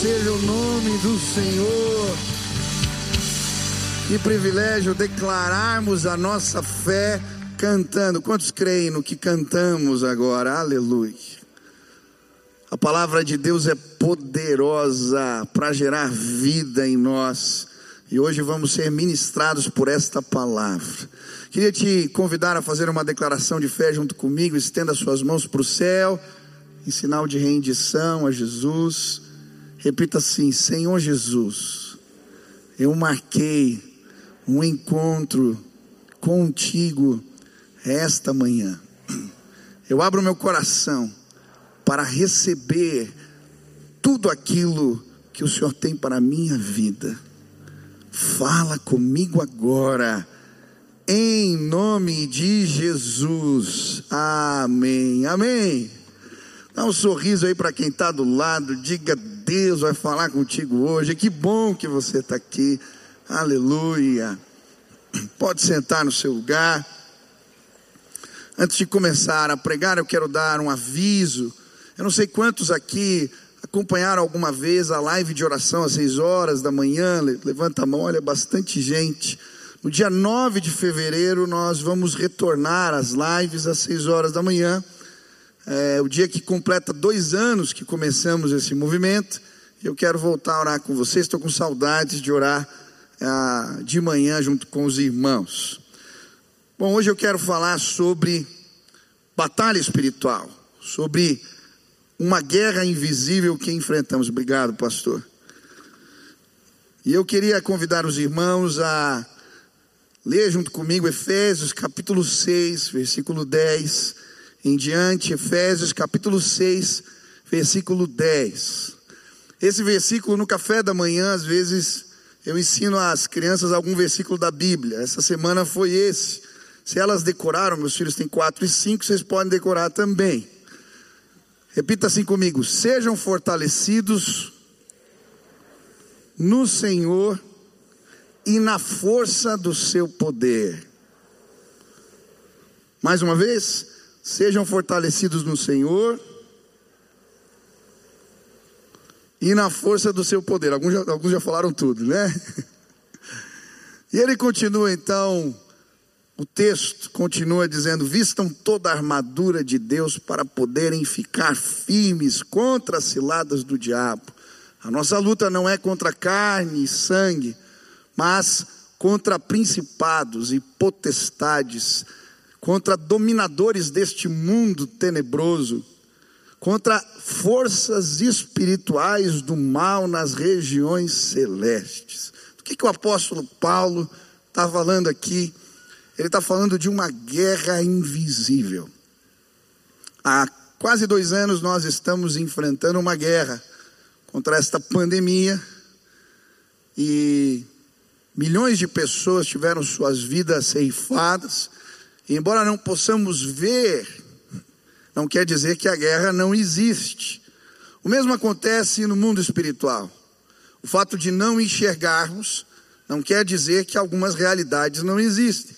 seja o nome do Senhor. Que privilégio declararmos a nossa fé cantando. Quantos creem no que cantamos agora? Aleluia. A palavra de Deus é poderosa para gerar vida em nós. E hoje vamos ser ministrados por esta palavra. Queria te convidar a fazer uma declaração de fé junto comigo. Estenda suas mãos para o céu, em sinal de rendição a Jesus. Repita assim: Senhor Jesus, eu marquei um encontro contigo esta manhã. Eu abro meu coração para receber tudo aquilo que o Senhor tem para a minha vida. Fala comigo agora, em nome de Jesus. Amém. Amém. Dá um sorriso aí para quem está do lado, diga: Deus vai falar contigo hoje. Que bom que você está aqui. Aleluia. Pode sentar no seu lugar. Antes de começar a pregar, eu quero dar um aviso. Eu não sei quantos aqui acompanharam alguma vez a live de oração às seis horas da manhã. Levanta a mão, olha, bastante gente. No dia 9 de fevereiro, nós vamos retornar às lives às seis horas da manhã. É o dia que completa dois anos que começamos esse movimento. Eu quero voltar a orar com vocês. Estou com saudades de orar ah, de manhã junto com os irmãos. Bom, hoje eu quero falar sobre batalha espiritual, sobre uma guerra invisível que enfrentamos. Obrigado, pastor. E eu queria convidar os irmãos a ler junto comigo Efésios capítulo 6, versículo 10 em diante, Efésios capítulo 6, versículo 10. Esse versículo no café da manhã, às vezes, eu ensino às crianças algum versículo da Bíblia. Essa semana foi esse. Se elas decoraram, meus filhos têm quatro e cinco, vocês podem decorar também. Repita assim comigo: sejam fortalecidos no Senhor e na força do seu poder. Mais uma vez, sejam fortalecidos no Senhor e na força do seu poder. Alguns já, alguns já falaram tudo, né? E ele continua então, o texto continua dizendo: vistam toda a armadura de Deus para poderem ficar firmes contra as ciladas do diabo. A nossa luta não é contra carne e sangue, mas contra principados e potestades, contra dominadores deste mundo tenebroso contra forças espirituais do mal nas regiões celestes. O que, que o apóstolo Paulo está falando aqui? Ele está falando de uma guerra invisível. Há quase dois anos nós estamos enfrentando uma guerra contra esta pandemia e milhões de pessoas tiveram suas vidas ceifadas. Embora não possamos ver não quer dizer que a guerra não existe. O mesmo acontece no mundo espiritual. O fato de não enxergarmos não quer dizer que algumas realidades não existem.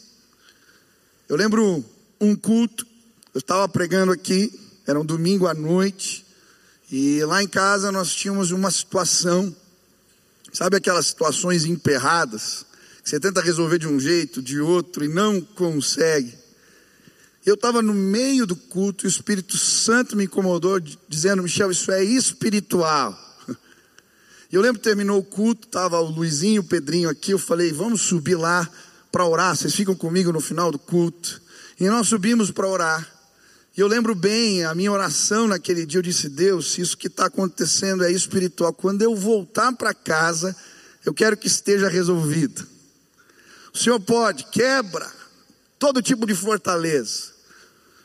Eu lembro um culto, eu estava pregando aqui, era um domingo à noite, e lá em casa nós tínhamos uma situação, sabe aquelas situações emperradas, que você tenta resolver de um jeito, de outro e não consegue. Eu estava no meio do culto e o Espírito Santo me incomodou, dizendo: Michel, isso é espiritual. Eu lembro que terminou o culto, estava o Luizinho, o Pedrinho aqui. Eu falei: vamos subir lá para orar. Vocês ficam comigo no final do culto. E nós subimos para orar. E eu lembro bem a minha oração naquele dia. Eu disse: Deus, isso que está acontecendo é espiritual, quando eu voltar para casa, eu quero que esteja resolvido. O Senhor pode, quebra todo tipo de fortaleza.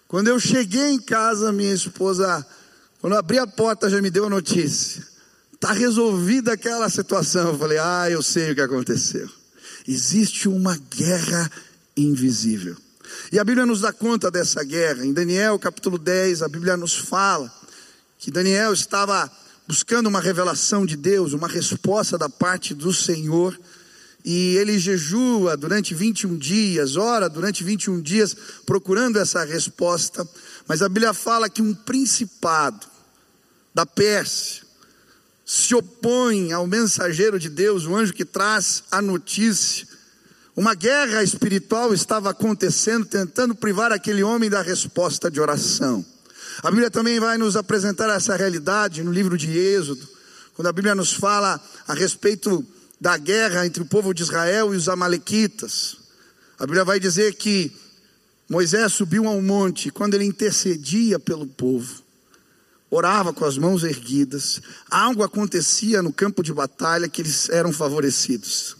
Quando eu cheguei em casa, minha esposa, quando eu abri a porta, já me deu a notícia. Está resolvida aquela situação. Eu falei, ah, eu sei o que aconteceu. Existe uma guerra invisível. E a Bíblia nos dá conta dessa guerra. Em Daniel capítulo 10, a Bíblia nos fala que Daniel estava buscando uma revelação de Deus, uma resposta da parte do Senhor e ele jejua durante 21 dias, ora durante 21 dias procurando essa resposta, mas a Bíblia fala que um principado da Pérsia se opõe ao mensageiro de Deus, o anjo que traz a notícia. Uma guerra espiritual estava acontecendo, tentando privar aquele homem da resposta de oração. A Bíblia também vai nos apresentar essa realidade no livro de Êxodo, quando a Bíblia nos fala a respeito da guerra entre o povo de Israel e os Amalequitas. A Bíblia vai dizer que Moisés subiu ao monte, quando ele intercedia pelo povo, orava com as mãos erguidas, algo acontecia no campo de batalha que eles eram favorecidos.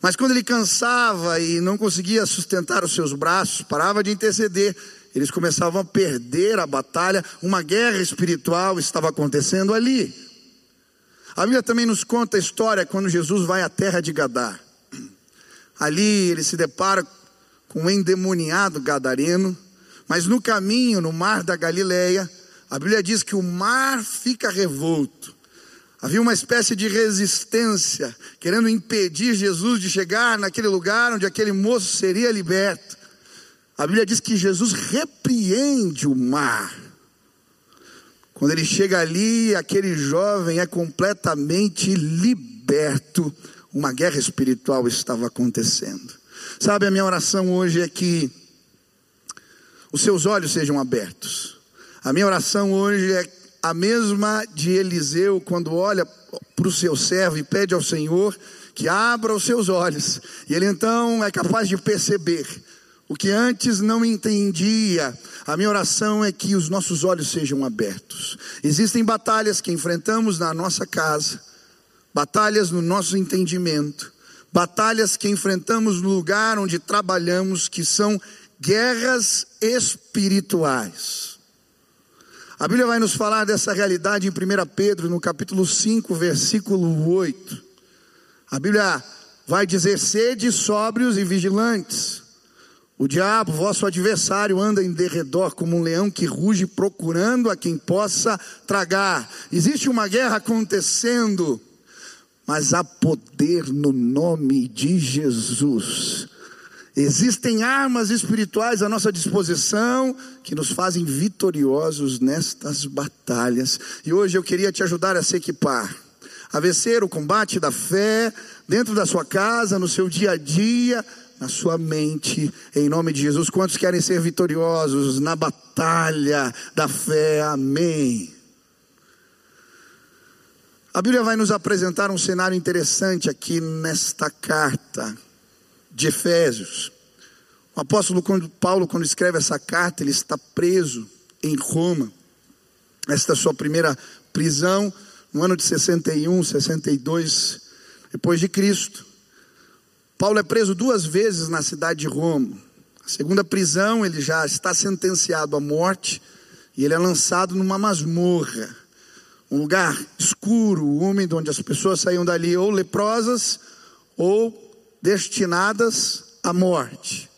Mas quando ele cansava e não conseguia sustentar os seus braços, parava de interceder, eles começavam a perder a batalha, uma guerra espiritual estava acontecendo ali. A Bíblia também nos conta a história quando Jesus vai à terra de Gadá. Ali ele se depara com um endemoniado gadareno, mas no caminho, no mar da Galileia, a Bíblia diz que o mar fica revolto. Havia uma espécie de resistência, querendo impedir Jesus de chegar naquele lugar onde aquele moço seria liberto. A Bíblia diz que Jesus repreende o mar. Quando ele chega ali, aquele jovem é completamente liberto. Uma guerra espiritual estava acontecendo. Sabe, a minha oração hoje é que os seus olhos sejam abertos a minha oração hoje é a mesma de Eliseu, quando olha para o seu servo e pede ao Senhor que abra os seus olhos, e ele então é capaz de perceber o que antes não entendia. A minha oração é que os nossos olhos sejam abertos. Existem batalhas que enfrentamos na nossa casa, batalhas no nosso entendimento, batalhas que enfrentamos no lugar onde trabalhamos, que são guerras espirituais. A Bíblia vai nos falar dessa realidade em 1 Pedro, no capítulo 5, versículo 8. A Bíblia vai dizer: sede sóbrios e vigilantes. O diabo, vosso adversário, anda em derredor como um leão que ruge procurando a quem possa tragar. Existe uma guerra acontecendo, mas há poder no nome de Jesus. Existem armas espirituais à nossa disposição que nos fazem vitoriosos nestas batalhas. E hoje eu queria te ajudar a se equipar, a vencer o combate da fé dentro da sua casa, no seu dia a dia, na sua mente, em nome de Jesus. Quantos querem ser vitoriosos na batalha da fé? Amém. A Bíblia vai nos apresentar um cenário interessante aqui nesta carta de Efésios. O apóstolo Paulo, quando escreve essa carta, ele está preso em Roma. Esta é a sua primeira prisão, no ano de 61, 62, depois de Cristo. Paulo é preso duas vezes na cidade de Roma. A segunda prisão, ele já está sentenciado à morte e ele é lançado numa masmorra, um lugar escuro, úmido, onde as pessoas saíam dali ou leprosas ou destinadas à morte.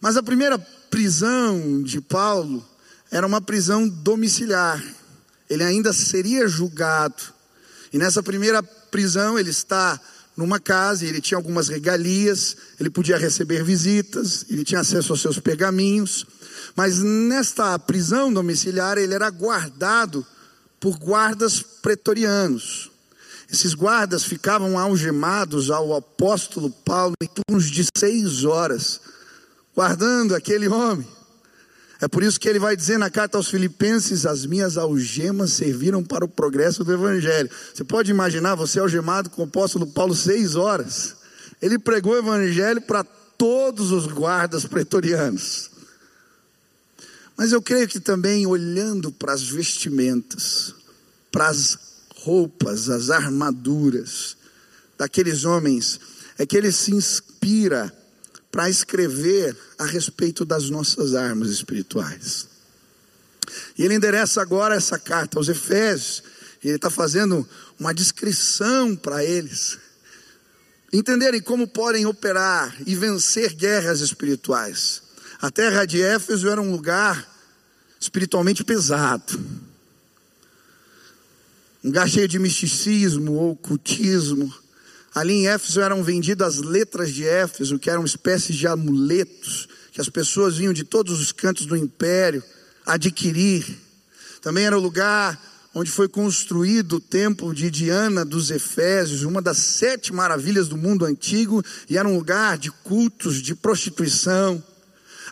Mas a primeira prisão de Paulo era uma prisão domiciliar. Ele ainda seria julgado. E nessa primeira prisão ele está numa casa, ele tinha algumas regalias, ele podia receber visitas, ele tinha acesso aos seus pergaminhos. Mas nesta prisão domiciliar ele era guardado por guardas pretorianos. Esses guardas ficavam algemados ao apóstolo Paulo em turnos de seis horas, guardando aquele homem. É por isso que ele vai dizer na carta aos Filipenses: As minhas algemas serviram para o progresso do Evangelho. Você pode imaginar você algemado com o apóstolo Paulo seis horas. Ele pregou o Evangelho para todos os guardas pretorianos. Mas eu creio que também olhando para as vestimentas, para as roupas, as armaduras daqueles homens, é que ele se inspira para escrever a respeito das nossas armas espirituais. E ele endereça agora essa carta aos Efésios, e ele está fazendo uma descrição para eles, entenderem como podem operar e vencer guerras espirituais. A terra de Éfeso era um lugar espiritualmente pesado um lugar cheio de misticismo ocultismo. Ali em Éfeso eram vendidas as letras de Éfeso, que eram espécies de amuletos, que as pessoas vinham de todos os cantos do império adquirir. Também era o lugar onde foi construído o templo de Diana dos Efésios, uma das sete maravilhas do mundo antigo, e era um lugar de cultos, de prostituição.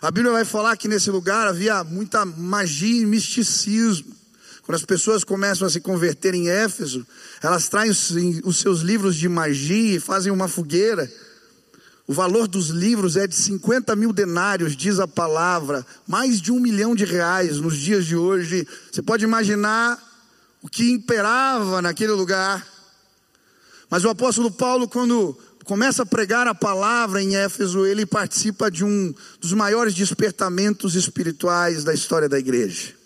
A Bíblia vai falar que nesse lugar havia muita magia e misticismo. Quando as pessoas começam a se converter em Éfeso, elas traem os seus livros de magia e fazem uma fogueira. O valor dos livros é de 50 mil denários, diz a palavra, mais de um milhão de reais nos dias de hoje. Você pode imaginar o que imperava naquele lugar. Mas o apóstolo Paulo, quando começa a pregar a palavra em Éfeso, ele participa de um dos maiores despertamentos espirituais da história da igreja.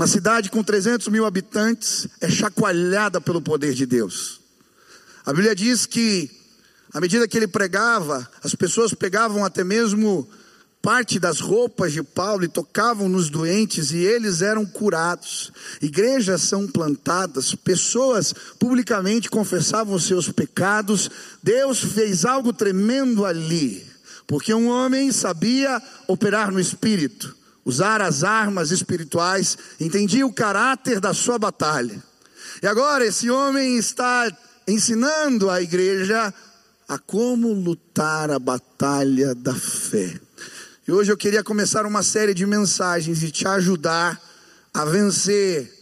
Uma cidade com 300 mil habitantes é chacoalhada pelo poder de Deus. A Bíblia diz que, à medida que ele pregava, as pessoas pegavam até mesmo parte das roupas de Paulo e tocavam nos doentes e eles eram curados. Igrejas são plantadas, pessoas publicamente confessavam os seus pecados. Deus fez algo tremendo ali, porque um homem sabia operar no espírito usar as armas espirituais, entendia o caráter da sua batalha. E agora esse homem está ensinando a igreja a como lutar a batalha da fé. E hoje eu queria começar uma série de mensagens e te ajudar a vencer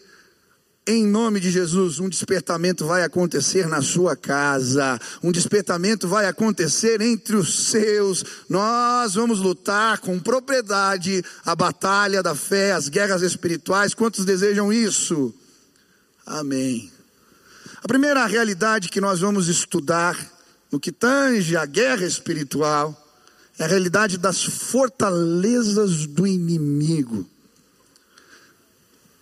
em nome de Jesus, um despertamento vai acontecer na sua casa, um despertamento vai acontecer entre os seus. Nós vamos lutar com propriedade a batalha da fé, as guerras espirituais. Quantos desejam isso? Amém. A primeira realidade que nós vamos estudar no que tange a guerra espiritual é a realidade das fortalezas do inimigo.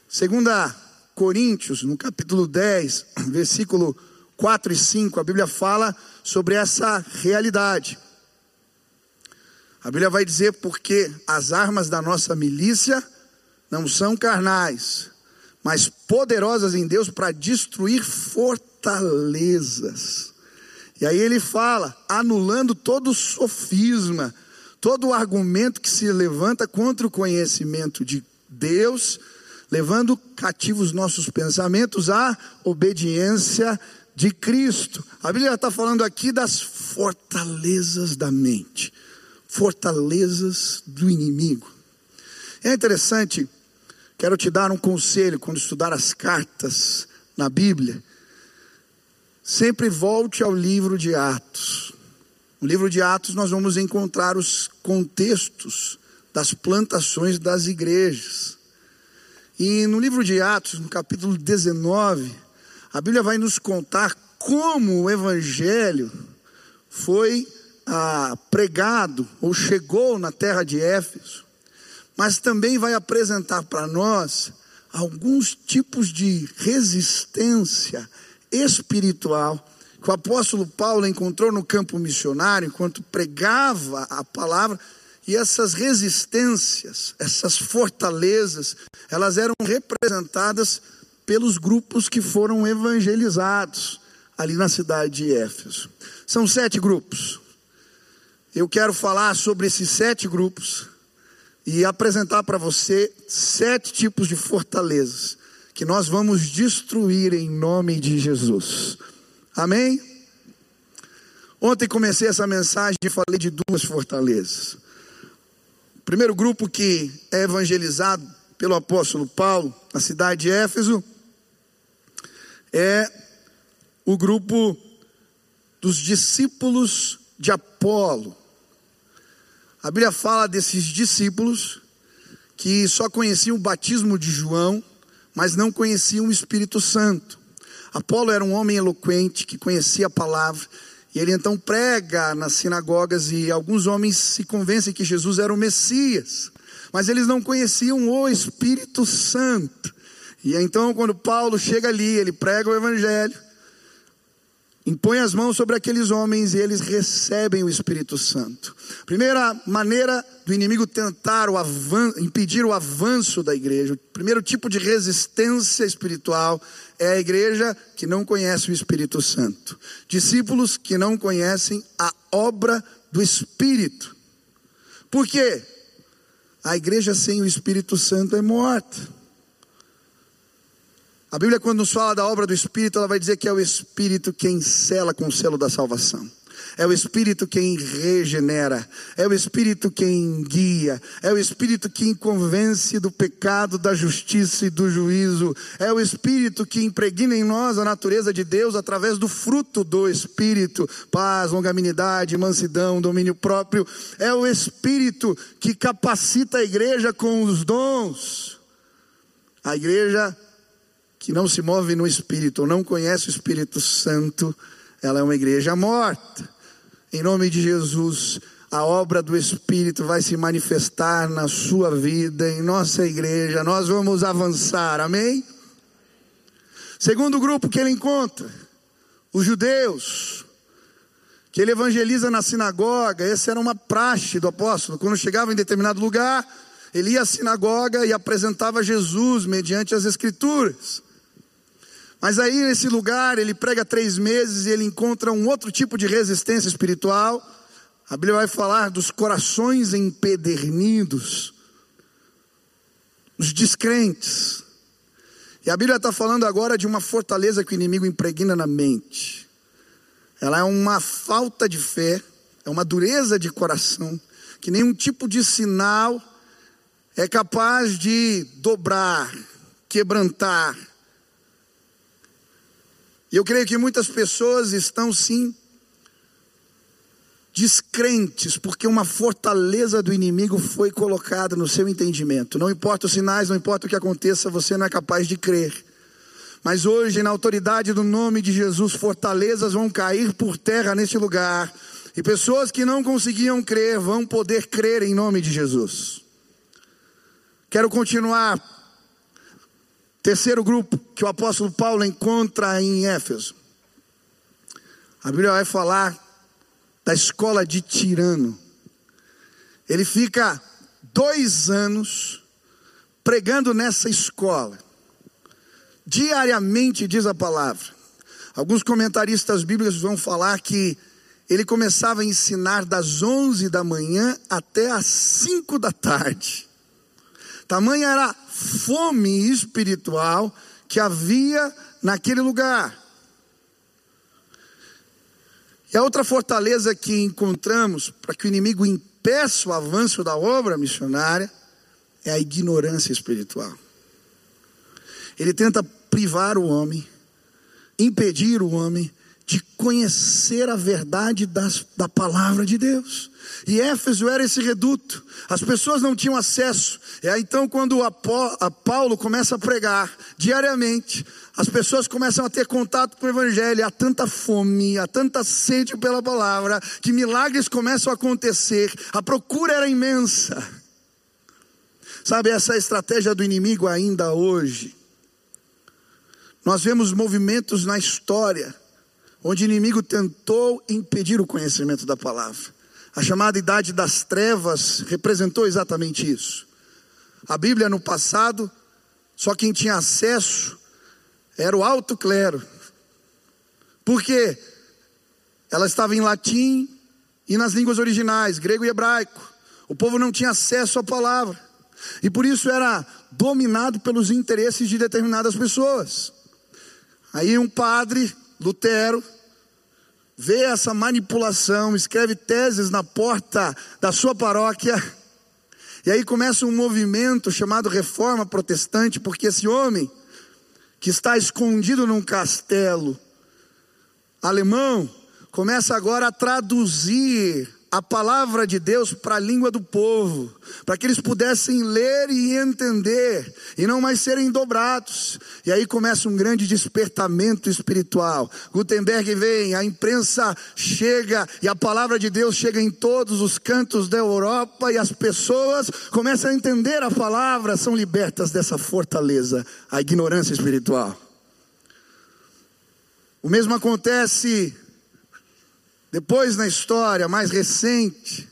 Segunda Coríntios, no capítulo 10, versículo 4 e 5, a Bíblia fala sobre essa realidade. A Bíblia vai dizer porque as armas da nossa milícia não são carnais, mas poderosas em Deus para destruir fortalezas. E aí ele fala, anulando todo sofisma, todo argumento que se levanta contra o conhecimento de Deus levando cativos nossos pensamentos à obediência de Cristo. A Bíblia está falando aqui das fortalezas da mente, fortalezas do inimigo. É interessante, quero te dar um conselho quando estudar as cartas na Bíblia. Sempre volte ao livro de Atos. No livro de Atos nós vamos encontrar os contextos das plantações das igrejas. E no livro de Atos, no capítulo 19, a Bíblia vai nos contar como o Evangelho foi ah, pregado ou chegou na terra de Éfeso, mas também vai apresentar para nós alguns tipos de resistência espiritual que o apóstolo Paulo encontrou no campo missionário enquanto pregava a palavra e essas resistências, essas fortalezas, elas eram representadas pelos grupos que foram evangelizados ali na cidade de Éfeso. São sete grupos. Eu quero falar sobre esses sete grupos e apresentar para você sete tipos de fortalezas que nós vamos destruir em nome de Jesus. Amém? Ontem comecei essa mensagem e falei de duas fortalezas primeiro grupo que é evangelizado pelo apóstolo Paulo na cidade de Éfeso é o grupo dos discípulos de Apolo. A Bíblia fala desses discípulos que só conheciam o batismo de João, mas não conheciam o Espírito Santo. Apolo era um homem eloquente que conhecia a palavra e ele então prega nas sinagogas e alguns homens se convencem que Jesus era o Messias, mas eles não conheciam o Espírito Santo. E então, quando Paulo chega ali, ele prega o Evangelho, impõe as mãos sobre aqueles homens e eles recebem o Espírito Santo. Primeira maneira do inimigo tentar o impedir o avanço da igreja, o primeiro tipo de resistência espiritual é a igreja que não conhece o Espírito Santo. Discípulos que não conhecem a obra do Espírito. Por quê? A igreja sem o Espírito Santo é morta. A Bíblia, quando nos fala da obra do Espírito, ela vai dizer que é o Espírito quem sela com o selo da salvação. É o Espírito quem regenera, é o Espírito quem guia, é o Espírito quem convence do pecado, da justiça e do juízo, é o Espírito que impregna em nós a natureza de Deus através do fruto do Espírito: paz, longanimidade, mansidão, domínio próprio. É o Espírito que capacita a igreja com os dons. A igreja que não se move no Espírito, ou não conhece o Espírito Santo, ela é uma igreja morta. Em nome de Jesus, a obra do Espírito vai se manifestar na sua vida, em nossa igreja. Nós vamos avançar, amém? Segundo grupo que ele encontra, os judeus, que ele evangeliza na sinagoga. Essa era uma praxe do apóstolo. Quando chegava em determinado lugar, ele ia à sinagoga e apresentava Jesus mediante as Escrituras. Mas aí nesse lugar ele prega três meses e ele encontra um outro tipo de resistência espiritual. A Bíblia vai falar dos corações empedernidos, os descrentes. E a Bíblia está falando agora de uma fortaleza que o inimigo impregna na mente. Ela é uma falta de fé, é uma dureza de coração, que nenhum tipo de sinal é capaz de dobrar, quebrantar, e eu creio que muitas pessoas estão sim descrentes, porque uma fortaleza do inimigo foi colocada no seu entendimento. Não importa os sinais, não importa o que aconteça, você não é capaz de crer. Mas hoje, na autoridade do nome de Jesus, fortalezas vão cair por terra neste lugar. E pessoas que não conseguiam crer vão poder crer em nome de Jesus. Quero continuar Terceiro grupo que o apóstolo Paulo encontra em Éfeso. A Bíblia vai falar da escola de Tirano. Ele fica dois anos pregando nessa escola. Diariamente, diz a palavra. Alguns comentaristas bíblicos vão falar que ele começava a ensinar das 11 da manhã até as 5 da tarde. Tamanha era fome espiritual que havia naquele lugar. E a outra fortaleza que encontramos para que o inimigo impeça o avanço da obra missionária é a ignorância espiritual. Ele tenta privar o homem, impedir o homem de conhecer a verdade das, da palavra de Deus. E Éfeso era esse reduto, as pessoas não tinham acesso. É então quando a, Paulo começa a pregar diariamente, as pessoas começam a ter contato com o Evangelho, há tanta fome, há tanta sede pela palavra, que milagres começam a acontecer, a procura era imensa. Sabe, essa é estratégia do inimigo ainda hoje. Nós vemos movimentos na história onde o inimigo tentou impedir o conhecimento da palavra. A chamada idade das trevas representou exatamente isso. A Bíblia no passado, só quem tinha acesso era o alto clero. Porque ela estava em latim e nas línguas originais, grego e hebraico. O povo não tinha acesso à palavra. E por isso era dominado pelos interesses de determinadas pessoas. Aí um padre, Lutero, vê essa manipulação, escreve teses na porta da sua paróquia, e aí começa um movimento chamado Reforma Protestante, porque esse homem, que está escondido num castelo alemão, começa agora a traduzir a palavra de Deus para a língua do povo, para que eles pudessem ler e entender, e não mais serem dobrados. E aí começa um grande despertamento espiritual. Gutenberg vem, a imprensa chega, e a palavra de Deus chega em todos os cantos da Europa, e as pessoas começam a entender a palavra, são libertas dessa fortaleza, a ignorância espiritual. O mesmo acontece depois na história mais recente,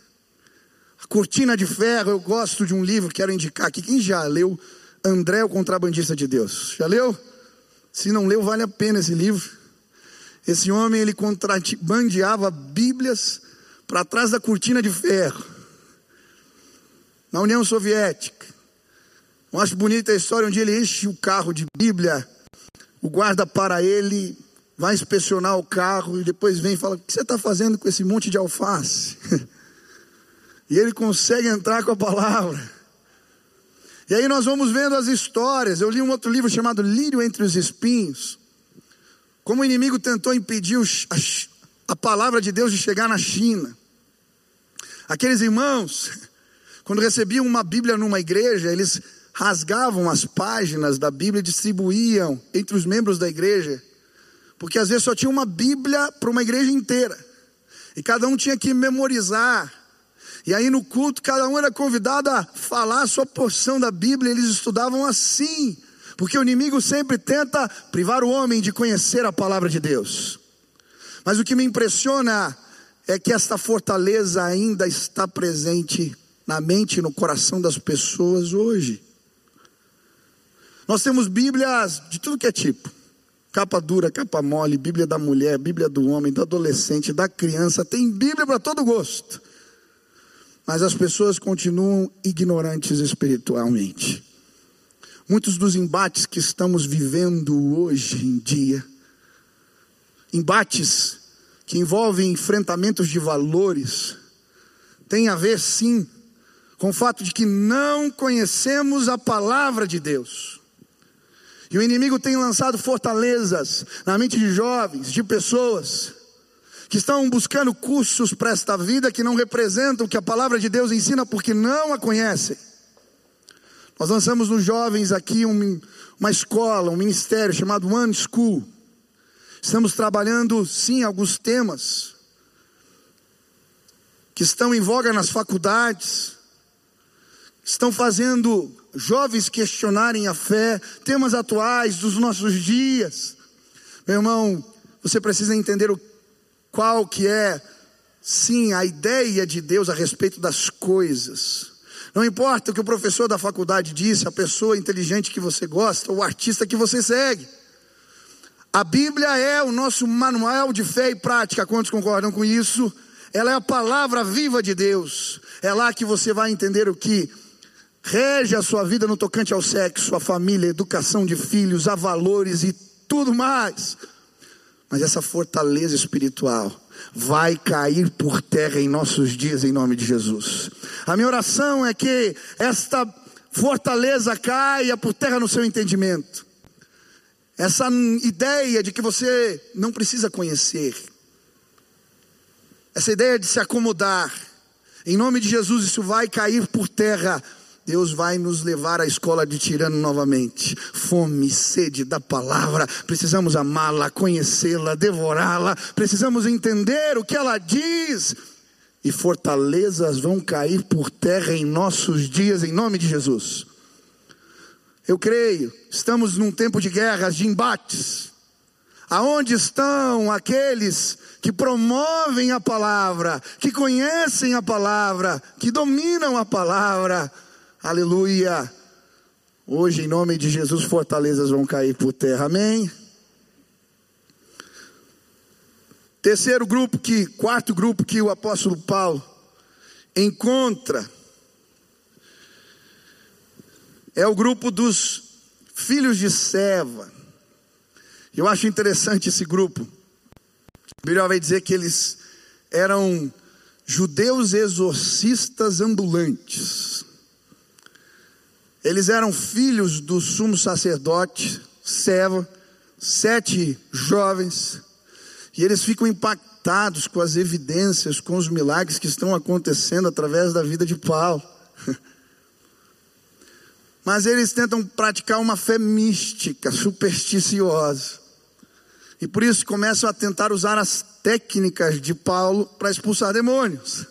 a Cortina de Ferro, eu gosto de um livro, quero indicar aqui. Quem já leu André, o Contrabandista de Deus? Já leu? Se não leu, vale a pena esse livro. Esse homem, ele contrabandeava Bíblias para trás da cortina de ferro. Na União Soviética. Eu acho bonita a história onde ele enche o carro de Bíblia o guarda para ele, vai inspecionar o carro e depois vem e fala: O que você está fazendo com esse monte de alface? e ele consegue entrar com a palavra. E aí nós vamos vendo as histórias. Eu li um outro livro chamado Lírio entre os Espinhos. Como o inimigo tentou impedir a, palavra de Deus de chegar na China. Aqueles irmãos, quando recebiam uma Bíblia numa igreja, eles rasgavam as páginas da Bíblia e distribuíam entre os membros da igreja, porque às vezes só tinha uma Bíblia para uma igreja inteira, e cada um tinha que memorizar. E aí no culto, cada um era convidado a falar a sua porção da Bíblia, eles estudavam assim, porque o inimigo sempre tenta privar o homem de conhecer a palavra de Deus. Mas o que me impressiona é que esta fortaleza ainda está presente na mente e no coração das pessoas hoje. Nós temos Bíblias de tudo que é tipo. Capa dura, capa mole, Bíblia da mulher, Bíblia do homem, do adolescente, da criança, tem Bíblia para todo gosto. Mas as pessoas continuam ignorantes espiritualmente. Muitos dos embates que estamos vivendo hoje em dia, embates que envolvem enfrentamentos de valores, tem a ver sim com o fato de que não conhecemos a palavra de Deus. E o inimigo tem lançado fortalezas na mente de jovens, de pessoas, que estão buscando cursos para esta vida que não representam o que a palavra de Deus ensina porque não a conhecem. Nós lançamos nos jovens aqui um, uma escola, um ministério chamado One School. Estamos trabalhando, sim, alguns temas que estão em voga nas faculdades, estão fazendo jovens questionarem a fé, temas atuais dos nossos dias. Meu irmão, você precisa entender o, qual que é, sim, a ideia de Deus a respeito das coisas. Não importa o que o professor da faculdade disse, a pessoa inteligente que você gosta, o artista que você segue. A Bíblia é o nosso manual de fé e prática, quantos concordam com isso? Ela é a palavra viva de Deus. É lá que você vai entender o que rege a sua vida no tocante ao sexo, à família, à educação de filhos, a valores e tudo mais. Mas essa fortaleza espiritual vai cair por terra em nossos dias, em nome de Jesus. A minha oração é que esta fortaleza caia por terra no seu entendimento. Essa ideia de que você não precisa conhecer, essa ideia de se acomodar, em nome de Jesus, isso vai cair por terra Deus vai nos levar à escola de tirano novamente. Fome, sede da palavra. Precisamos amá-la, conhecê-la, devorá-la. Precisamos entender o que ela diz. E fortalezas vão cair por terra em nossos dias, em nome de Jesus. Eu creio, estamos num tempo de guerras, de embates. Aonde estão aqueles que promovem a palavra, que conhecem a palavra, que dominam a palavra? Aleluia. Hoje, em nome de Jesus, fortalezas vão cair por terra. Amém. Terceiro grupo que, quarto grupo que o apóstolo Paulo encontra é o grupo dos filhos de Seva. Eu acho interessante esse grupo. Melhor vai dizer que eles eram judeus exorcistas ambulantes. Eles eram filhos do sumo sacerdote, Seva, sete jovens, e eles ficam impactados com as evidências, com os milagres que estão acontecendo através da vida de Paulo. Mas eles tentam praticar uma fé mística, supersticiosa. E por isso começam a tentar usar as técnicas de Paulo para expulsar demônios.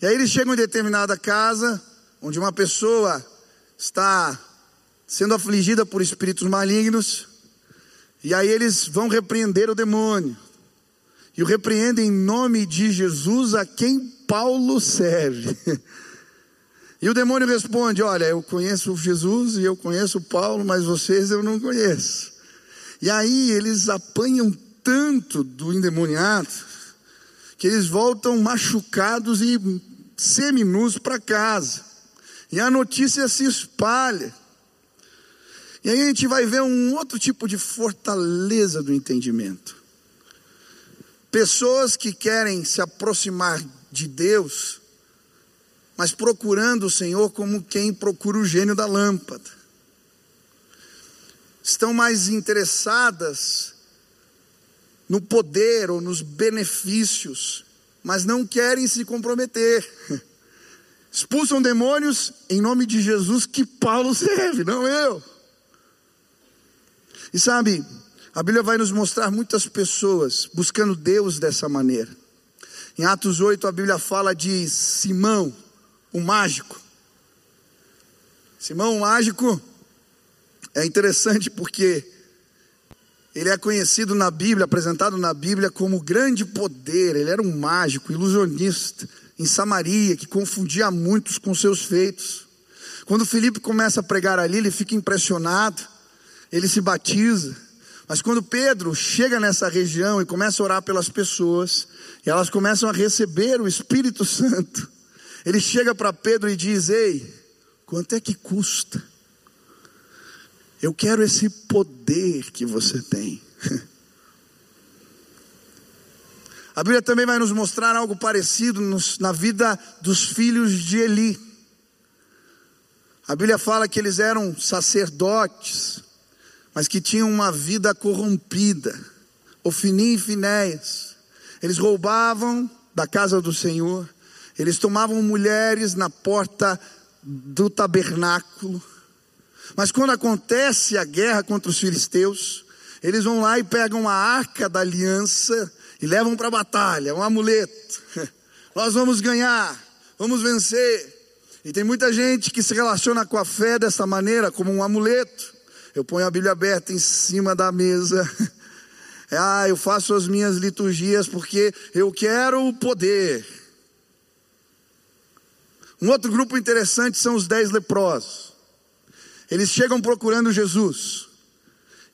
E aí eles chegam em determinada casa, onde uma pessoa está sendo afligida por espíritos malignos, e aí eles vão repreender o demônio, e o repreendem em nome de Jesus a quem Paulo serve. E o demônio responde: Olha, eu conheço Jesus e eu conheço Paulo, mas vocês eu não conheço. E aí eles apanham tanto do endemoniado que eles voltam machucados e seminus para casa. E a notícia se espalha. E aí a gente vai ver um outro tipo de fortaleza do entendimento. Pessoas que querem se aproximar de Deus, mas procurando o Senhor como quem procura o gênio da lâmpada. Estão mais interessadas no poder ou nos benefícios, mas não querem se comprometer. Expulsam demônios em nome de Jesus que Paulo serve, não eu. E sabe, a Bíblia vai nos mostrar muitas pessoas buscando Deus dessa maneira. Em Atos 8, a Bíblia fala de Simão, o mágico. Simão, o mágico, é interessante porque ele é conhecido na Bíblia, apresentado na Bíblia como grande poder. Ele era um mágico, ilusionista, em Samaria, que confundia muitos com seus feitos. Quando Felipe começa a pregar ali, ele fica impressionado, ele se batiza. Mas quando Pedro chega nessa região e começa a orar pelas pessoas, e elas começam a receber o Espírito Santo, ele chega para Pedro e diz: Ei, quanto é que custa? Eu quero esse poder que você tem. A Bíblia também vai nos mostrar algo parecido nos, na vida dos filhos de Eli. A Bíblia fala que eles eram sacerdotes, mas que tinham uma vida corrompida. Ofini e Finéias. Eles roubavam da casa do Senhor, eles tomavam mulheres na porta do tabernáculo. Mas quando acontece a guerra contra os filisteus, eles vão lá e pegam a arca da aliança e levam para a batalha, um amuleto. Nós vamos ganhar, vamos vencer. E tem muita gente que se relaciona com a fé dessa maneira, como um amuleto. Eu ponho a Bíblia aberta em cima da mesa. Ah, eu faço as minhas liturgias porque eu quero o poder. Um outro grupo interessante são os dez leprosos. Eles chegam procurando Jesus.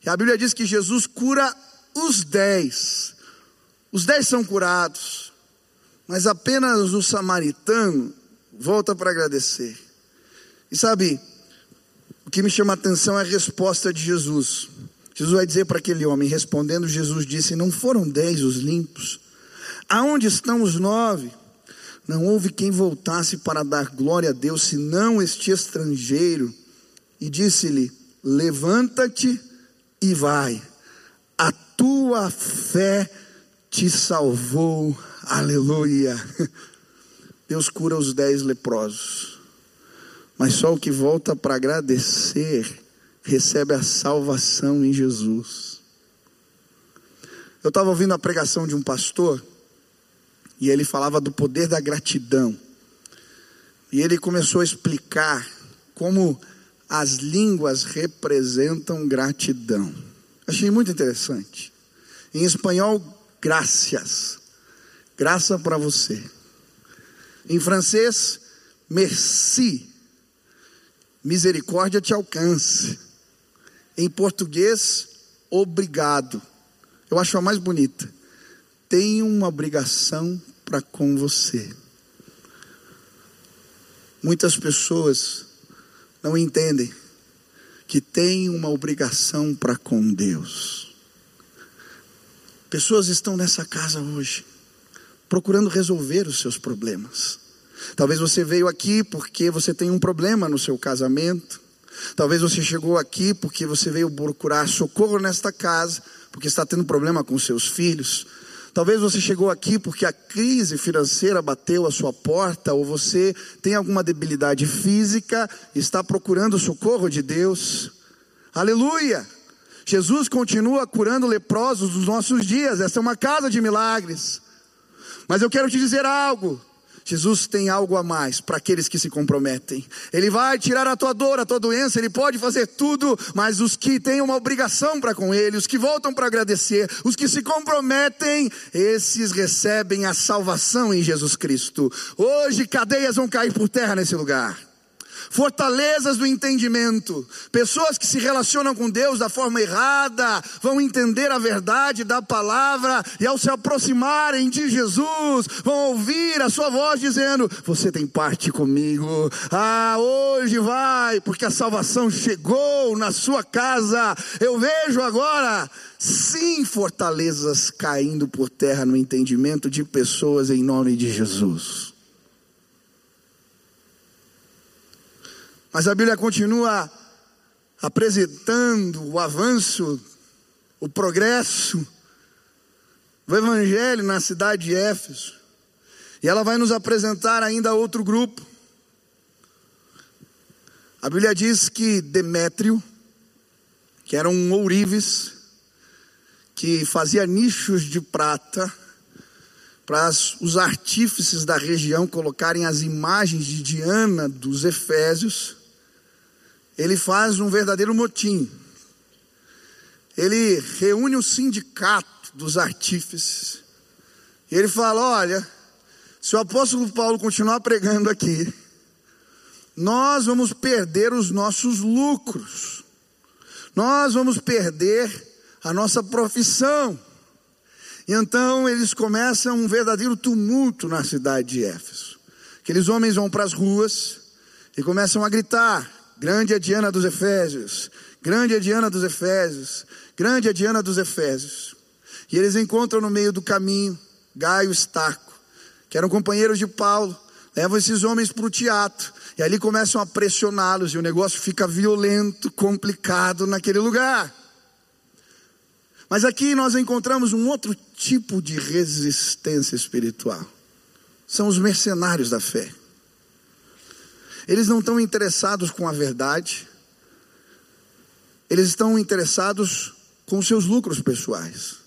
E a Bíblia diz que Jesus cura os dez. Os dez são curados. Mas apenas o samaritano volta para agradecer. E sabe, o que me chama a atenção é a resposta de Jesus. Jesus vai dizer para aquele homem, respondendo, Jesus disse: Não foram dez os limpos? Aonde estão os nove? Não houve quem voltasse para dar glória a Deus, senão este estrangeiro. E disse-lhe: Levanta-te e vai, a tua fé te salvou. Aleluia. Deus cura os dez leprosos, mas só o que volta para agradecer recebe a salvação em Jesus. Eu estava ouvindo a pregação de um pastor e ele falava do poder da gratidão. E ele começou a explicar como as línguas representam gratidão. Achei muito interessante. Em espanhol, graças. Graça para você. Em francês, merci. Misericórdia te alcance. Em português, obrigado. Eu acho a mais bonita. Tenho uma obrigação para com você. Muitas pessoas não entendem que têm uma obrigação para com Deus. Pessoas estão nessa casa hoje, procurando resolver os seus problemas. Talvez você veio aqui porque você tem um problema no seu casamento. Talvez você chegou aqui porque você veio procurar socorro nesta casa, porque está tendo problema com seus filhos. Talvez você chegou aqui porque a crise financeira bateu a sua porta, ou você tem alguma debilidade física, está procurando socorro de Deus. Aleluia! Jesus continua curando leprosos nos nossos dias, essa é uma casa de milagres. Mas eu quero te dizer algo. Jesus tem algo a mais para aqueles que se comprometem. Ele vai tirar a tua dor, a tua doença, ele pode fazer tudo, mas os que têm uma obrigação para com ele, os que voltam para agradecer, os que se comprometem, esses recebem a salvação em Jesus Cristo. Hoje cadeias vão cair por terra nesse lugar. Fortalezas do entendimento. Pessoas que se relacionam com Deus da forma errada vão entender a verdade da palavra e ao se aproximarem de Jesus, vão ouvir a sua voz dizendo: Você tem parte comigo. Ah, hoje vai, porque a salvação chegou na sua casa. Eu vejo agora sim fortalezas caindo por terra no entendimento de pessoas em nome de Jesus. Mas a Bíblia continua apresentando o avanço, o progresso do Evangelho na cidade de Éfeso. E ela vai nos apresentar ainda outro grupo. A Bíblia diz que Demétrio, que era um ourives, que fazia nichos de prata, para os artífices da região colocarem as imagens de Diana dos Efésios, ele faz um verdadeiro motim. Ele reúne o sindicato dos artífices. E ele fala: olha, se o apóstolo Paulo continuar pregando aqui, nós vamos perder os nossos lucros, nós vamos perder a nossa profissão. E então eles começam um verdadeiro tumulto na cidade de Éfeso. Aqueles homens vão para as ruas e começam a gritar: Grande é Diana dos Efésios, grande é Diana dos Efésios, grande é Diana dos Efésios. E eles encontram no meio do caminho Gaio e Estaco, que eram companheiros de Paulo, levam esses homens para o teatro, e ali começam a pressioná-los, e o negócio fica violento, complicado naquele lugar. Mas aqui nós encontramos um outro tipo de resistência espiritual. São os mercenários da fé. Eles não estão interessados com a verdade, eles estão interessados com seus lucros pessoais.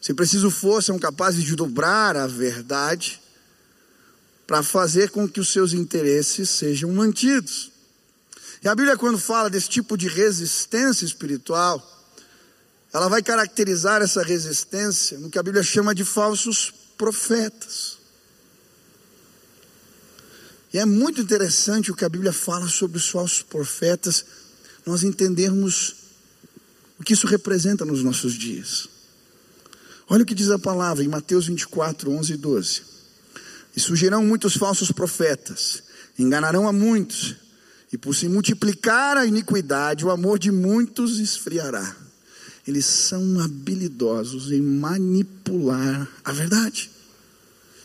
Se preciso for, são capazes de dobrar a verdade para fazer com que os seus interesses sejam mantidos. E a Bíblia, quando fala desse tipo de resistência espiritual, ela vai caracterizar essa resistência no que a Bíblia chama de falsos profetas. E é muito interessante o que a Bíblia fala sobre os falsos profetas, nós entendermos o que isso representa nos nossos dias. Olha o que diz a palavra em Mateus 24, 11 e 12. E surgirão muitos falsos profetas, enganarão a muitos, e por se multiplicar a iniquidade, o amor de muitos esfriará. Eles são habilidosos em manipular a verdade,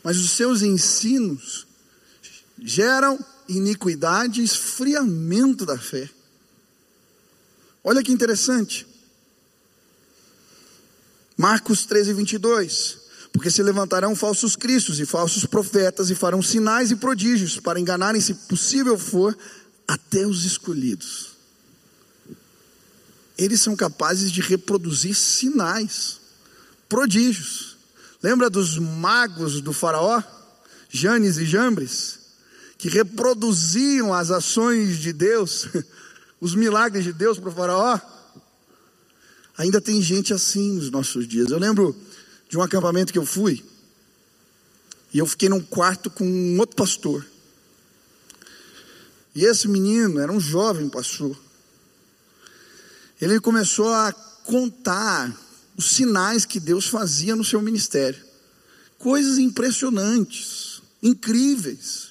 mas os seus ensinos geram iniquidade e esfriamento da fé. Olha que interessante. Marcos 13, 22. Porque se levantarão falsos cristos e falsos profetas e farão sinais e prodígios para enganarem, se possível for, até os escolhidos. Eles são capazes de reproduzir sinais, prodígios. Lembra dos magos do Faraó? Janes e Jambres? Que reproduziam as ações de Deus, os milagres de Deus para o Faraó. Ainda tem gente assim nos nossos dias. Eu lembro de um acampamento que eu fui, e eu fiquei num quarto com um outro pastor. E esse menino era um jovem pastor. Ele começou a contar os sinais que Deus fazia no seu ministério. Coisas impressionantes, incríveis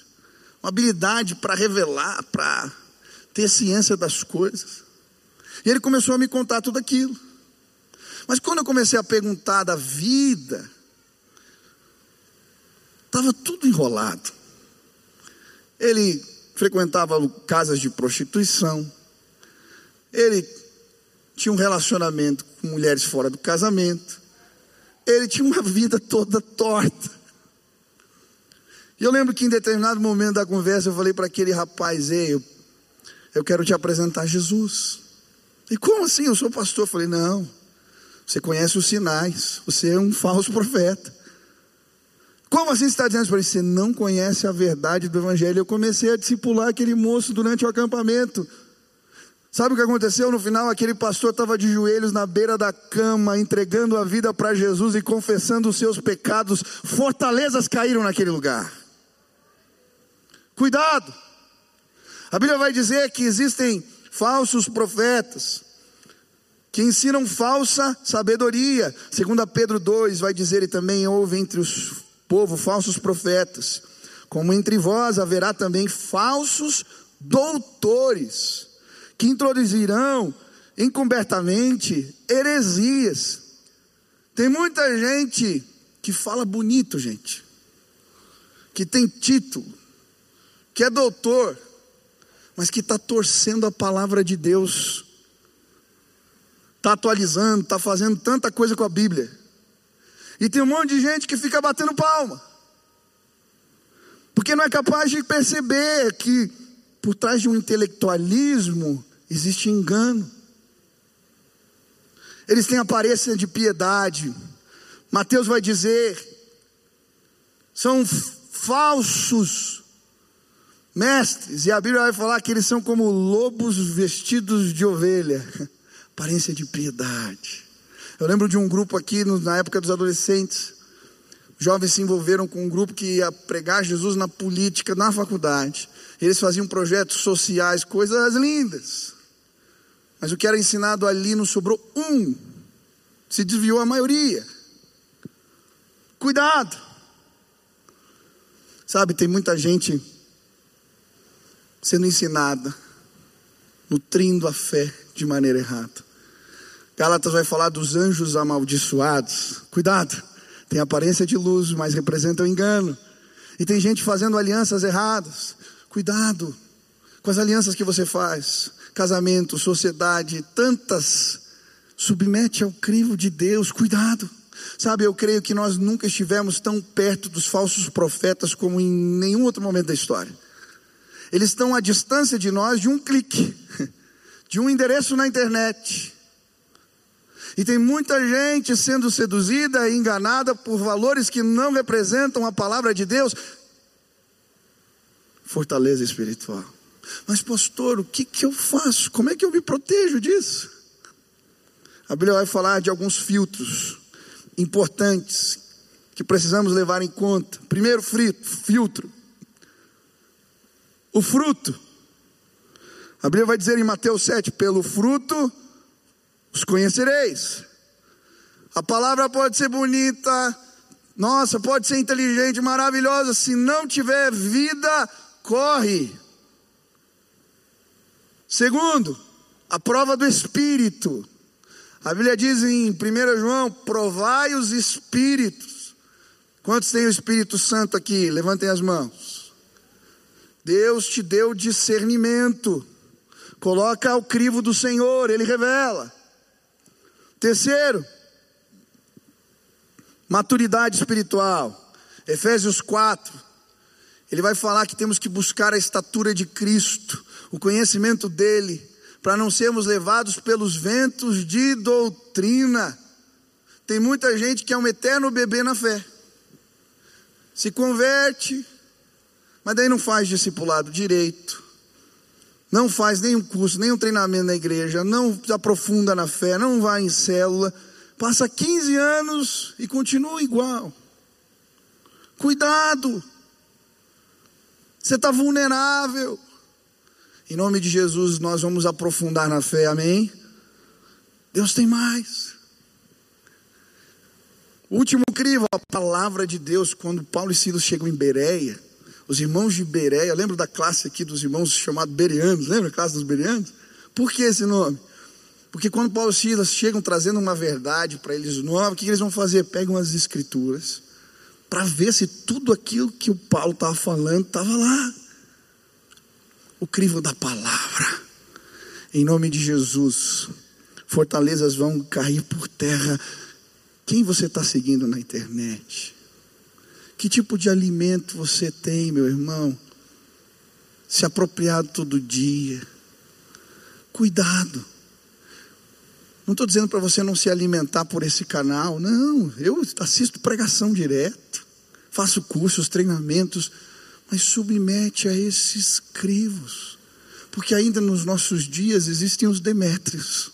uma habilidade para revelar, para ter ciência das coisas. E ele começou a me contar tudo aquilo. Mas quando eu comecei a perguntar da vida, estava tudo enrolado. Ele frequentava casas de prostituição. Ele tinha um relacionamento com mulheres fora do casamento. Ele tinha uma vida toda torta. E eu lembro que em determinado momento da conversa eu falei para aquele rapaz: Ei, eu, eu quero te apresentar Jesus. E como assim? Eu sou pastor. Eu falei: Não, você conhece os sinais, você é um falso profeta. Como assim você está dizendo para ele? Você não conhece a verdade do Evangelho. Eu comecei a discipular aquele moço durante o acampamento. Sabe o que aconteceu? No final, aquele pastor estava de joelhos na beira da cama, entregando a vida para Jesus e confessando os seus pecados. Fortalezas caíram naquele lugar. Cuidado. A Bíblia vai dizer que existem falsos profetas que ensinam falsa sabedoria. Segundo Pedro 2 vai dizer e também houve entre os povo falsos profetas, como entre vós haverá também falsos doutores que introduzirão encobertamente heresias. Tem muita gente que fala bonito, gente, que tem título, que é doutor, mas que está torcendo a palavra de Deus, está atualizando, está fazendo tanta coisa com a Bíblia. E tem um monte de gente que fica batendo palma, porque não é capaz de perceber que por trás de um intelectualismo existe engano. Eles têm aparência de piedade. Mateus vai dizer, são falsos mestres, e a Bíblia vai falar que eles são como lobos vestidos de ovelha, aparência de piedade. Eu lembro de um grupo aqui na época dos adolescentes, jovens se envolveram com um grupo que ia pregar Jesus na política, na faculdade. Eles faziam projetos sociais, coisas lindas. Mas o que era ensinado ali não sobrou um. Se desviou a maioria. Cuidado. Sabe, tem muita gente sendo ensinada, nutrindo a fé de maneira errada. Gálatas vai falar dos anjos amaldiçoados. Cuidado, tem aparência de luz, mas representam engano. E tem gente fazendo alianças erradas. Cuidado com as alianças que você faz casamento, sociedade, tantas, submete ao crivo de Deus, cuidado. Sabe, eu creio que nós nunca estivemos tão perto dos falsos profetas como em nenhum outro momento da história. Eles estão à distância de nós de um clique, de um endereço na internet. E tem muita gente sendo seduzida e enganada por valores que não representam a palavra de Deus. Fortaleza espiritual. Mas, pastor, o que, que eu faço? Como é que eu me protejo disso? A Bíblia vai falar de alguns filtros importantes que precisamos levar em conta. Primeiro filtro, o fruto. A Bíblia vai dizer em Mateus 7: pelo fruto os conhecereis. A palavra pode ser bonita, nossa, pode ser inteligente, maravilhosa, se não tiver vida, corre. Segundo, a prova do Espírito. A Bíblia diz em 1 João: provai os Espíritos. Quantos tem o Espírito Santo aqui? Levantem as mãos. Deus te deu discernimento. Coloca ao crivo do Senhor, Ele revela. Terceiro, maturidade espiritual. Efésios 4. Ele vai falar que temos que buscar a estatura de Cristo o conhecimento dele, para não sermos levados pelos ventos de doutrina. Tem muita gente que é um eterno bebê na fé, se converte, mas daí não faz discipulado direito, não faz nenhum curso, nenhum treinamento na igreja, não aprofunda na fé, não vai em célula, passa 15 anos e continua igual. Cuidado, você está vulnerável. Em nome de Jesus, nós vamos aprofundar na fé, amém? Deus tem mais. Último crivo, a palavra de Deus, quando Paulo e Silas chegam em Bereia, os irmãos de Bereia, lembra da classe aqui dos irmãos chamados Bereanos, lembra a classe dos Bereanos? Por que esse nome? Porque quando Paulo e Silas chegam trazendo uma verdade para eles nova, o que eles vão fazer? Pegam as escrituras para ver se tudo aquilo que o Paulo estava falando estava lá o crivo da palavra. Em nome de Jesus, fortalezas vão cair por terra. Quem você está seguindo na internet? Que tipo de alimento você tem, meu irmão? Se apropriado todo dia. Cuidado. Não estou dizendo para você não se alimentar por esse canal. Não, eu assisto pregação direto, faço cursos, treinamentos mas submete a esses crivos, porque ainda nos nossos dias existem os demétrios,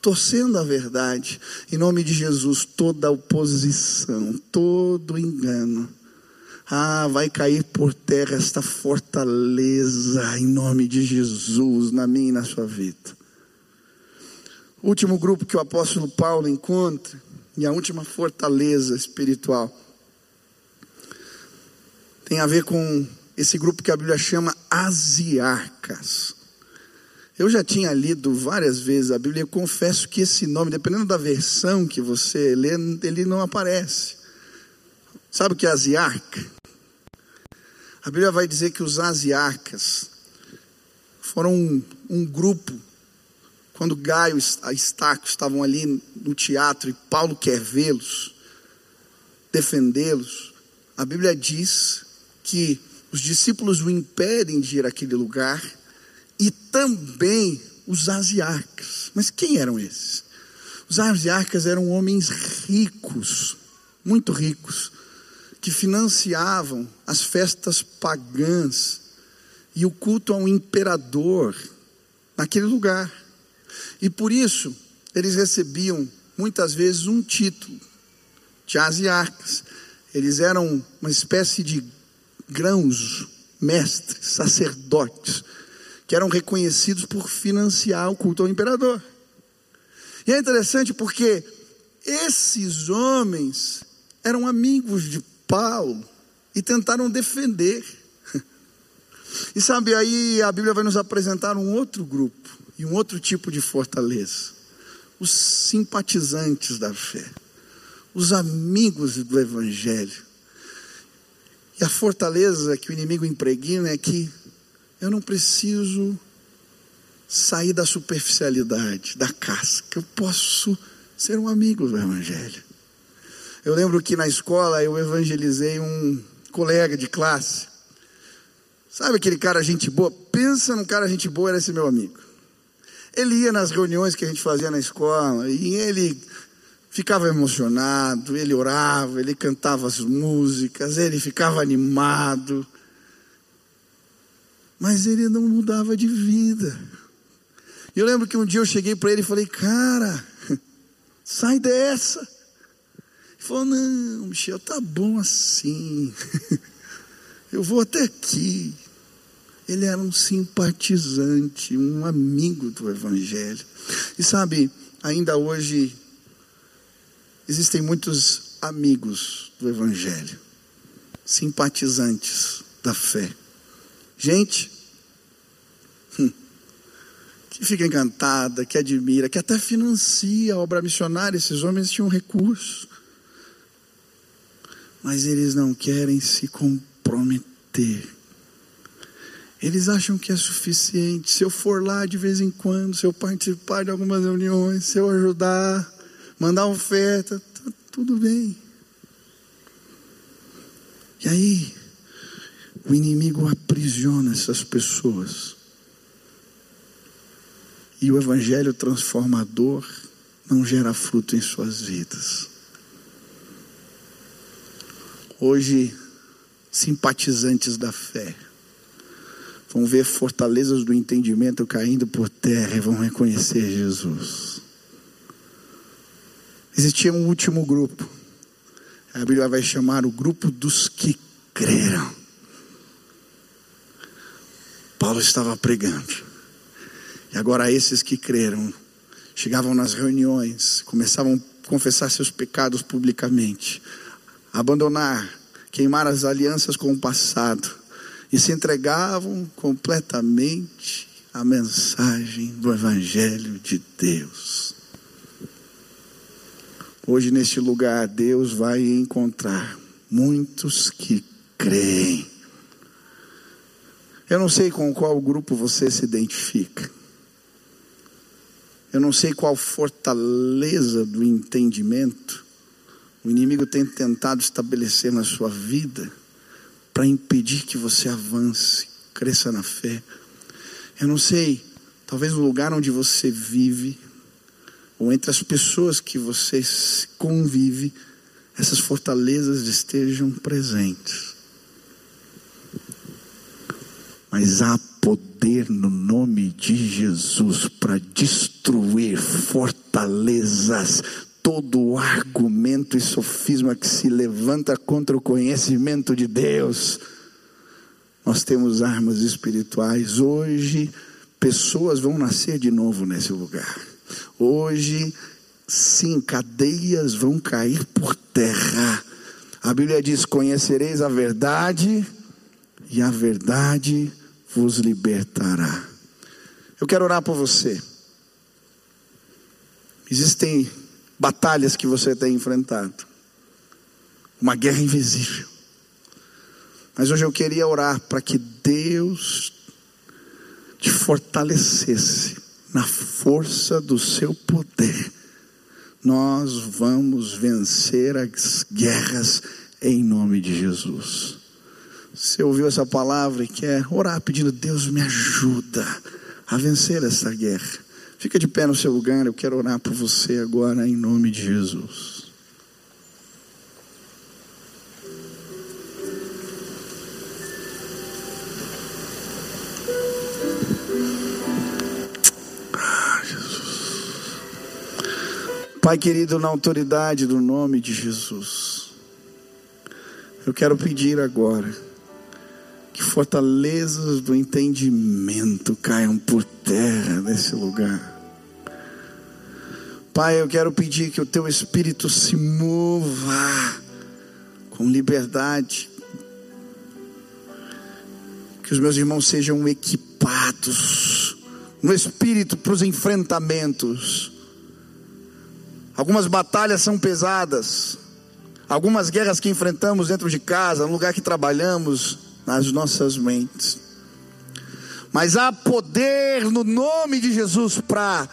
torcendo a verdade, em nome de Jesus, toda oposição, todo engano, Ah, vai cair por terra esta fortaleza em nome de Jesus na minha e na sua vida. Último grupo que o apóstolo Paulo encontra, e a última fortaleza espiritual, tem a ver com esse grupo que a Bíblia chama asiarcas. Eu já tinha lido várias vezes a Bíblia e confesso que esse nome, dependendo da versão que você lê, ele não aparece. Sabe o que é asiarca? A Bíblia vai dizer que os asiarcas foram um, um grupo, quando Gaio e Estaco estavam ali no teatro e Paulo quer vê-los, defendê-los. A Bíblia diz que os discípulos o impedem de ir àquele lugar e também os asiarcas. Mas quem eram esses? Os asiarcas eram homens ricos, muito ricos, que financiavam as festas pagãs e o culto ao imperador naquele lugar. E por isso, eles recebiam muitas vezes um título de asiarcas. Eles eram uma espécie de grãos, mestres, sacerdotes, que eram reconhecidos por financiar o culto ao imperador. E é interessante porque esses homens eram amigos de Paulo e tentaram defender. E sabe, aí a Bíblia vai nos apresentar um outro grupo e um outro tipo de fortaleza: os simpatizantes da fé, os amigos do Evangelho. E a fortaleza que o inimigo impregna é que eu não preciso sair da superficialidade, da casca, eu posso ser um amigo do Evangelho. Eu lembro que na escola eu evangelizei um colega de classe. Sabe aquele cara gente boa? Pensa num cara gente boa, era esse meu amigo. Ele ia nas reuniões que a gente fazia na escola e ele ficava emocionado, ele orava, ele cantava as músicas, ele ficava animado. Mas ele não mudava de vida. Eu lembro que um dia eu cheguei para ele e falei: Cara, sai dessa. Ele falou: Não, Michel, tá bom assim. Eu vou até aqui. Ele era um simpatizante, um amigo do Evangelho. E sabe, ainda hoje existem muitos amigos do Evangelho, simpatizantes da fé. Gente que fica encantada, que admira, que até financia a obra missionária. Esses homens tinham recursos mas eles não querem se comprometer. Eles acham que é suficiente. Se eu for lá de vez em quando, se eu participar de algumas reuniões, se eu ajudar, mandar oferta, tá tudo bem. E aí, o inimigo aprisiona essas pessoas. E o evangelho transformador não gera fruto em suas vidas. Hoje, simpatizantes da fé vão ver fortalezas do entendimento caindo por terra e vão reconhecer Jesus. Existia um último grupo. A Bíblia vai chamar o grupo dos que creram. Paulo estava pregando. E agora esses que creram chegavam nas reuniões, começavam a confessar seus pecados publicamente, abandonar, queimar as alianças com o passado e se entregavam completamente à mensagem do Evangelho de Deus. Hoje, neste lugar, Deus vai encontrar muitos que creem. Eu não sei com qual grupo você se identifica. Eu não sei qual fortaleza do entendimento o inimigo tem tentado estabelecer na sua vida para impedir que você avance, cresça na fé. Eu não sei, talvez no lugar onde você vive, ou entre as pessoas que você convive, essas fortalezas estejam presentes. Mas há poder no nome de Jesus para destruir fortalezas todo argumento e sofisma que se levanta contra o conhecimento de Deus. Nós temos armas espirituais. Hoje, pessoas vão nascer de novo nesse lugar. Hoje, sim, cadeias vão cair por terra. A Bíblia diz: Conhecereis a verdade, e a verdade vos libertará. Eu quero orar por você. Existem batalhas que você tem enfrentado, uma guerra invisível. Mas hoje eu queria orar para que Deus te fortalecesse na força do seu poder. Nós vamos vencer as guerras em nome de Jesus. Você ouviu essa palavra e quer orar pedindo, Deus me ajuda a vencer essa guerra. Fica de pé no seu lugar, eu quero orar por você agora em nome de Jesus. Ah. Pai querido, na autoridade do nome de Jesus, eu quero pedir agora fortalezas do entendimento caiam por terra nesse lugar. Pai, eu quero pedir que o teu espírito se mova com liberdade, que os meus irmãos sejam equipados no espírito para os enfrentamentos. Algumas batalhas são pesadas, algumas guerras que enfrentamos dentro de casa, no lugar que trabalhamos, nas nossas mentes. Mas há poder no nome de Jesus para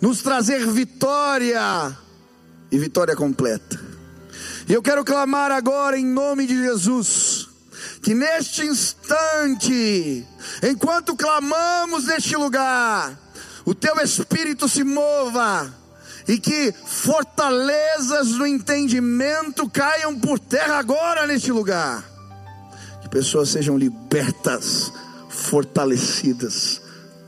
nos trazer vitória e vitória completa. E eu quero clamar agora em nome de Jesus, que neste instante, enquanto clamamos neste lugar, o teu espírito se mova e que fortalezas no entendimento caiam por terra agora neste lugar. Que pessoas sejam libertas, fortalecidas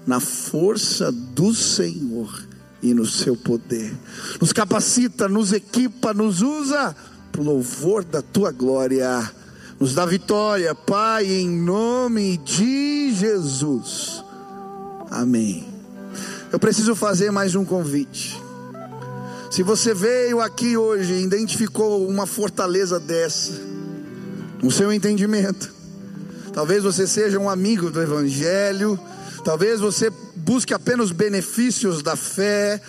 na força do Senhor e no seu poder. Nos capacita, nos equipa, nos usa para o louvor da tua glória. Nos dá vitória, Pai, em nome de Jesus. Amém. Eu preciso fazer mais um convite. Se você veio aqui hoje e identificou uma fortaleza dessa, no seu entendimento, talvez você seja um amigo do Evangelho, talvez você busque apenas benefícios da fé,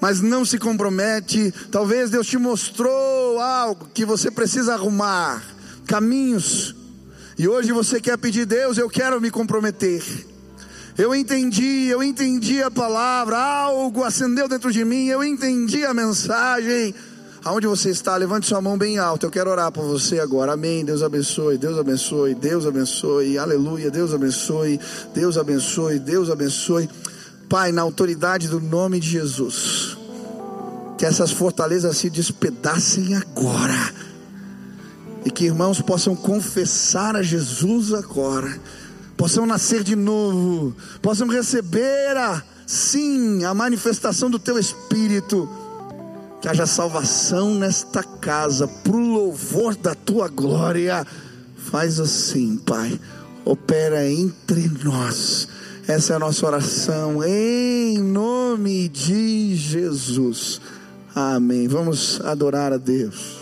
mas não se compromete. Talvez Deus te mostrou algo que você precisa arrumar, caminhos, e hoje você quer pedir, Deus, eu quero me comprometer. Eu entendi, eu entendi a palavra, algo acendeu dentro de mim, eu entendi a mensagem. Aonde você está, levante sua mão bem alta. Eu quero orar por você agora. Amém. Deus abençoe, Deus abençoe, Deus abençoe. Aleluia. Deus abençoe, Deus abençoe, Deus abençoe. Pai, na autoridade do nome de Jesus, que essas fortalezas se despedacem agora. E que irmãos possam confessar a Jesus agora possam nascer de novo, possam receber a, sim, a manifestação do teu Espírito, que haja salvação nesta casa, para o louvor da tua glória. Faz assim, Pai, opera entre nós. Essa é a nossa oração, em nome de Jesus. Amém. Vamos adorar a Deus.